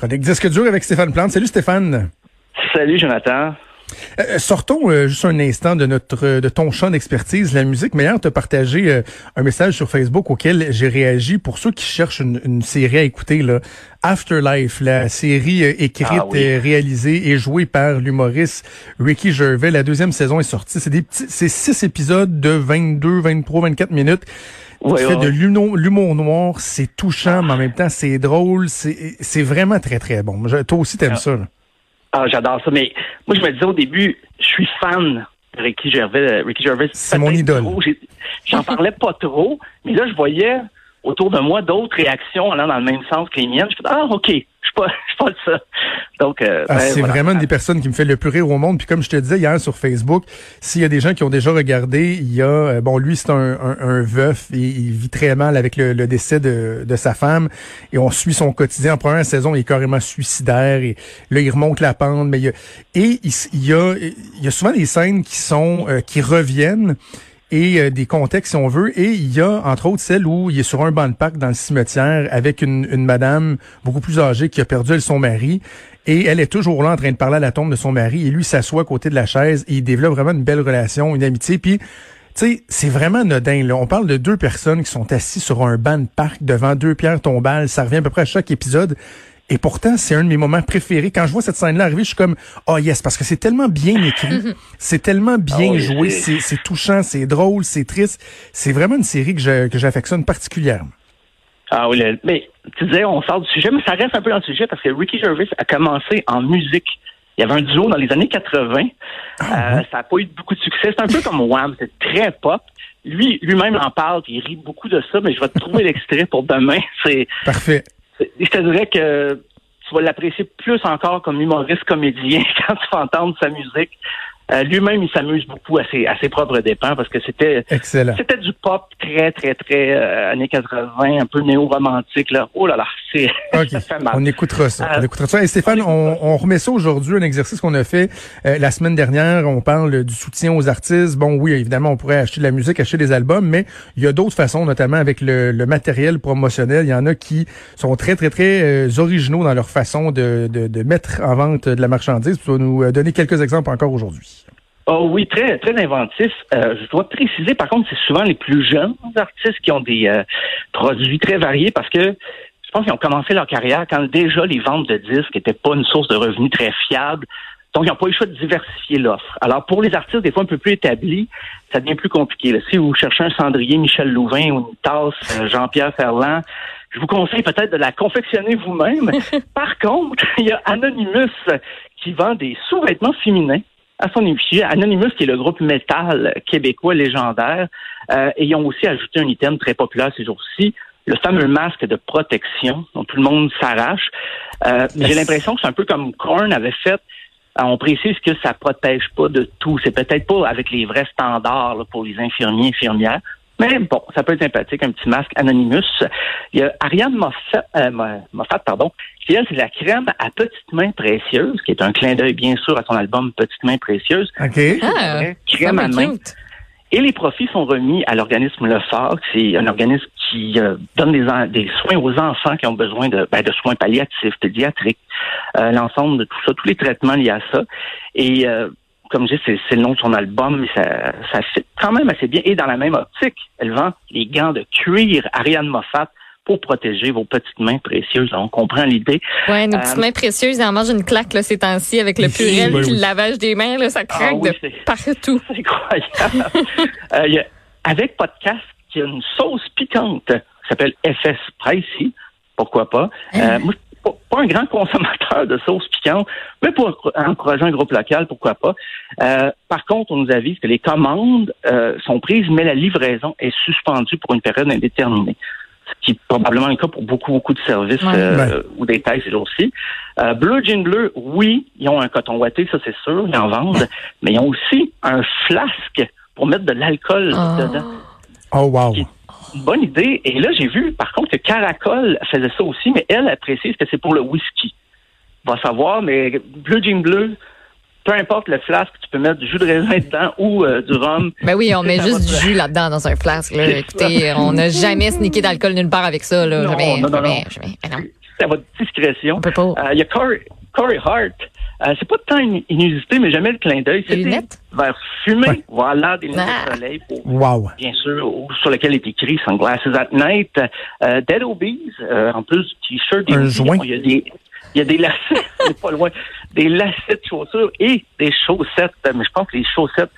Chronique Disque dur avec Stéphane Plante. Salut Stéphane. Salut Jonathan. Euh, sortons euh, juste un instant de notre de ton champ d'expertise, la musique. Mais hier, tu as partagé euh, un message sur Facebook auquel j'ai réagi pour ceux qui cherchent une, série à écouter. Là. Afterlife, la série écrite, Ah oui. réalisée et jouée par l'humoriste Ricky Gervais. La deuxième saison est sortie. C'est des petits, c'est six épisodes de 22, 23, 24 minutes. Ouais, ouais. de l'humour noir, c'est touchant, mais en même temps, c'est drôle. C'est vraiment très, très bon. Je- toi aussi, t'aimes Ah. ça. là. Ah, j'adore ça. Mais moi, je me disais au début, je suis fan de Ricky Gervais. Euh, Ricky Gervais, C'est mon idole. J'en parlais pas trop, mais là, je voyais autour de moi d'autres réactions allant dans le même sens que les miennes. Je fais ah, ok, je suis pas, je suis pas de ça. Donc, euh, Ah, ben, c'est voilà. vraiment une des personnes qui me fait le plus rire au monde. Puis comme je te disais hier sur Facebook, s'il y a des gens qui ont déjà regardé, il y a euh, bon lui c'est un, un, un veuf, il vit très mal avec le, le décès de, de sa femme et on suit son quotidien. En première saison, il est carrément suicidaire et là il remonte la pente. Mais il y a, et il, il y a il y a souvent des scènes qui sont euh, qui reviennent et euh, des contextes si on veut. Et il y a entre autres celle où il est sur un banc de parc dans le cimetière avec une, une madame beaucoup plus âgée qui a perdu son mari. Et elle est toujours là en train de parler à la tombe de son mari. Et lui s'assoit à côté de la chaise et il développe vraiment une belle relation, une amitié. Puis, tu sais, c'est vraiment anodin. Là. On parle de deux personnes qui sont assis sur un banc de parc devant deux pierres tombales. Ça revient à peu près à chaque épisode. Et pourtant, c'est un de mes moments préférés. Quand je vois cette scène-là arriver, je suis comme, oh yes, parce que c'est tellement bien écrit, c'est tellement bien Ah oui, joué, c'est- touchant, c'est drôle, c'est triste. C'est vraiment une série que j'affectionne particulièrement. Ah oui, le- mais tu disais, on sort du sujet, mais ça reste un peu dans le sujet parce que Ricky Gervais a commencé en musique. Il y avait un duo dans les années 80. Ah, Euh, Ça n'a pas eu beaucoup de succès. C'est un peu comme Wham, c'est très pop. Lui, lui-même en parle, il rit beaucoup de ça, mais je vais te trouver l'extrait pour demain. C'est, Parfait. C'est- je te dirais que tu vas l'apprécier plus encore comme humoriste comédien quand tu vas entendre sa musique. Euh, lui-même, il s'amuse beaucoup à ses, à ses propres dépens parce que c'était c'était du pop très, très, très euh, années 80, un peu néo-romantique. Là. Oh là là, c'est OK. ça fait mal. On écoutera ça. Euh, on écoutera ça. Et Stéphane, on, on remet ça aujourd'hui, un exercice qu'on a fait euh, la semaine dernière. On parle du soutien aux artistes. Bon, oui, évidemment, on pourrait acheter de la musique, acheter des albums, mais il y a d'autres façons, notamment avec le, le matériel promotionnel. Il y en a qui sont très, très, très euh, originaux dans leur façon de, de, de mettre en vente de la marchandise. Tu vas nous euh, donner quelques exemples encore aujourd'hui. Oh oui, très, très inventif. Euh, je dois préciser, par contre, c'est souvent les plus jeunes artistes qui ont des euh, produits très variés parce que je pense qu'ils ont commencé leur carrière quand déjà les ventes de disques n'étaient pas une source de revenus très fiable. Donc, ils n'ont pas eu le choix de diversifier l'offre. Alors, pour les artistes, des fois un peu plus établis, ça devient plus compliqué. là. Si vous cherchez un cendrier Michel Louvain ou une tasse euh, Jean-Pierre Ferland, je vous conseille peut-être de la confectionner vous-même. Par contre, il y a Anonymous qui vend des sous-vêtements féminins à son effigie. Anonymous, qui est le groupe métal québécois légendaire, euh, et ils ont aussi ajouté un item très populaire ces jours-ci, le fameux masque de protection dont tout le monde s'arrache. Euh, J'ai l'impression que c'est un peu comme Korn avait fait. Euh, On précise que ça protège pas de tout. C'est peut-être pas avec les vrais standards là, pour les infirmiers et infirmières. Mais bon, ça peut être sympathique, un petit masque Anonymous. Il y a Ariane Moffat, euh, Mo- Moffat pardon, qui elle, c'est de la crème à petites mains précieuses, qui est un clin d'œil bien sûr à son album Petites mains précieuses. OK? Ah, crème à main. cute. Et les profits sont remis à l'organisme Le Phare. C'est un organisme qui euh, donne des, des soins aux enfants qui ont besoin de, ben, de soins palliatifs, pédiatriques, euh, l'ensemble de tout ça, tous les traitements liés à ça. Et euh, comme je dis, c'est, c'est le nom de son album, mais ça, ça fit quand même assez bien. Et dans la même optique, elle vend les gants de cuir Ariane Moffat pour protéger vos petites mains précieuses. On comprend l'idée. Ouais, nos Euh, petites mains précieuses, elles en mangent une claque là, ces temps-ci avec le Oui, purel oui, puis oui. le lavage des mains, là, ça craque Ah oui, de partout. C'est incroyable. Euh, il y a- avec podcast, il y a une sauce piquante qui s'appelle FS Spicy. Pourquoi pas? Euh, moi, pas, pas un grand consommateur de sauce piquante, mais pour encourager un groupe local, pourquoi pas. Euh, par contre, on nous avise que les commandes euh, sont prises, mais la livraison est suspendue pour une période indéterminée. Ce qui est probablement le cas pour beaucoup, beaucoup de services Ouais. euh, ou des tailles ces jours-ci. Euh, Bleu Jean Bleu, oui, ils ont un coton ouaté, ça c'est sûr, ils en vendent, mais ils ont aussi un flasque pour mettre de l'alcool Oh. dedans. Oh, wow. Qui- bonne idée. Et là, j'ai vu, par contre, que Caracol faisait ça aussi, mais elle, elle précise que c'est pour le whisky. On va savoir, mais Bleu Jean Bleu, peu importe le flasque, tu peux mettre du jus de raisin dedans ou euh, du rhum. Ben oui, on met juste du jus là-dedans dans un flasque. Là. Écoutez, ça. on n'a jamais sneaké d'alcool nulle part avec ça. Là. Non, jamais, non, non, jamais, non. jamais. Ah non, C'est à votre discrétion. on peut pas. Euh, Il y a Corey, Corey Hart. Euh, c'est pas tant une inusité, mais jamais le clin d'œil. C'était vers fumé. Ouais. Voilà, des lunettes Ah. de soleil pour Wow. bien sûr, ou- sur lequel est écrit Sunglasses at Night. Euh, Dead Obies, euh, en plus du t-shirt. des Un hoodies, joint. Il y a des, il y a des lacets, c'est pas loin, des lacets de chaussures et des chaussettes. Mais je pense que les chaussettes,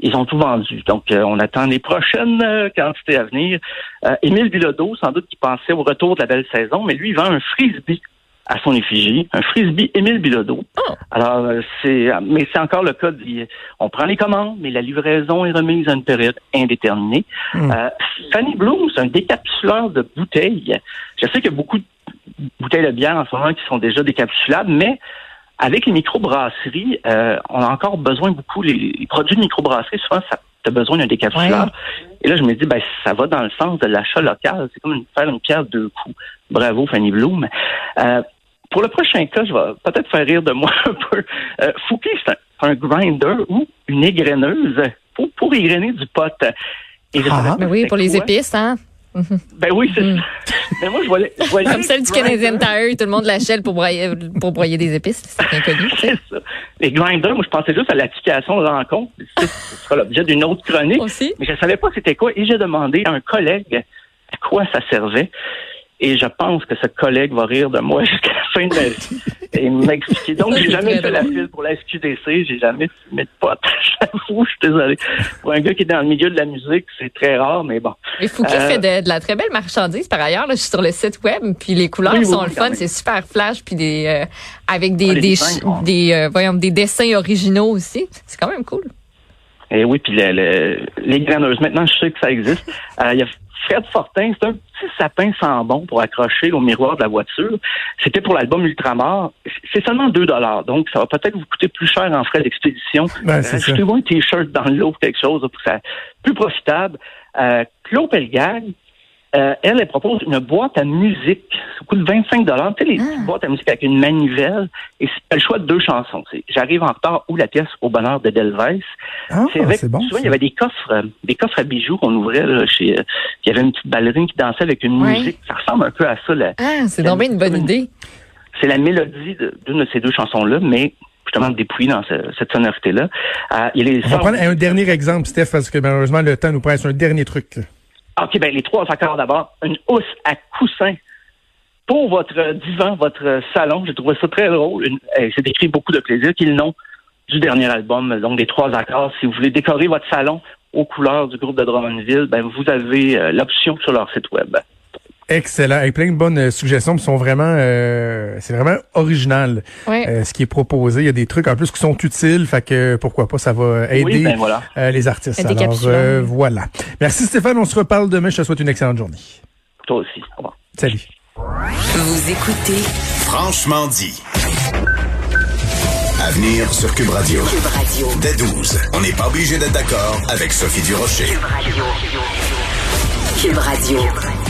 ils ont tout vendu. Donc, euh, on attend les prochaines euh, quantités à venir. Euh, Émile Bilodeau, sans doute qui pensait au retour de la belle saison, mais lui, il vend un frisbee à son effigie, un frisbee Émile Bilodeau. Oh. Alors, euh, c'est, mais c'est encore le cas. On prend les commandes, mais la livraison est remise à une période indéterminée. Hmm. Euh, Fanny Bloom, c'est un décapsuleur de bouteilles. Je sais qu'il y a beaucoup de bouteilles de bière en ce moment qui sont déjà décapsulables, mais avec les microbrasseries, euh, on a encore besoin beaucoup. Les, les produits de microbrasserie, souvent, ça a besoin d'un décapsuleur. Et là, je me dis, ben, ça va dans le sens de l'achat local. C'est comme une, faire une pierre deux coups. Bravo, Fanny Bloom. Euh, pour le prochain cas, je vais peut-être faire rire de moi un peu. Euh, Fouki, c'est un, un grinder ou une égreneuse pour, pour égrener du pot. Et Ah. Ben oui, pour les épices, hein? Ben oui, c'est Mm. ça. Mais moi, je voyais. je voyais Comme celle du. Canadien Tire, tout le monde l'achète pour broyer, pour broyer des épices. C'est inconnu. C'est ça. Les grinders, moi, je pensais juste à l'application de rencontre. Ce sera l'objet d'une autre chronique. Aussi. Mais je ne savais pas c'était quoi. Et j'ai demandé à un collègue à quoi ça servait. Et je pense que ce collègue va rire de moi jusqu'à la fin de ma vie. Et m'expliquer. Donc, j'ai jamais fait la file pour la SQDC. J'ai jamais fumé de potes. J'avoue, je suis désolé. Pour un gars qui est dans le milieu de la musique, c'est très rare, mais bon. Et Euh, fait de, de la très belle marchandise par ailleurs. Là, je suis sur le site web, puis les couleurs Oui, sont oui, le fun, c'est super flash, puis des euh, avec des Ah, des dessins, des euh, voyons des dessins originaux aussi. C'est quand même cool. Et oui, puis le- le- les graineuses. Maintenant, je sais que ça existe. Euh, Il y a Fred Fortin, c'est un petit sapin sans bon pour accrocher au miroir de la voiture. C'était pour l'album Ultramar. C'est seulement 2 dollars, donc ça va peut-être vous coûter plus cher en frais d'expédition. Ben, ça. Achetez-vous un t-shirt dans l'eau ou quelque chose pour que ça plus profitable. Euh, Claude Pelgag, euh, elle, elle propose une boîte à musique. Ça coûte 25 dollars. Tu sais, les petites boîtes à musique avec une manivelle. Et c'est le choix de deux chansons. C'est J'arrive en retard ou la pièce au bonheur de Delves. Ah, C'est avec- bon. souvent, il y avait des coffres, euh, des coffres à bijoux qu'on ouvrait là, chez. euh, il y avait une petite ballerine qui dansait avec une musique. Ça ressemble un peu à ça. Ah, c'est donc bien une bonne idée. C'est la mélodie d'une de, ces deux chansons-là, mais justement dépouillée dans ce- cette sonorité-là. Euh, il On va prendre un dernier exemple, Steph, parce que malheureusement, le temps nous presse un dernier truc. OK, ben les trois accords d'abord. Une housse à coussin pour votre divan, votre salon. J'ai trouvé ça très drôle. Eh, C'est écrit beaucoup de plaisir qui est le nom du dernier album, donc des trois accords. Si vous voulez décorer votre salon aux couleurs du groupe de Drummondville, ben vous avez euh, l'option sur leur site web. Excellent. Et plein de bonnes euh, suggestions qui sont vraiment, euh, c'est vraiment original. Ouais. euh, ce qui est proposé. Il y a des trucs en plus qui sont utiles, fait que pourquoi pas, ça va aider Oui, ben voilà. euh, les artistes. Alors euh, voilà. Merci Stéphane, on se reparle demain. Je te souhaite une excellente journée. Toi aussi. Au revoir. Salut. Vous écoutez Franchement dit. À venir sur Cube Radio. Cube Radio. Dès 12. On n'est pas obligé d'être d'accord avec Sophie Durocher. Cube Radio. Cube Radio.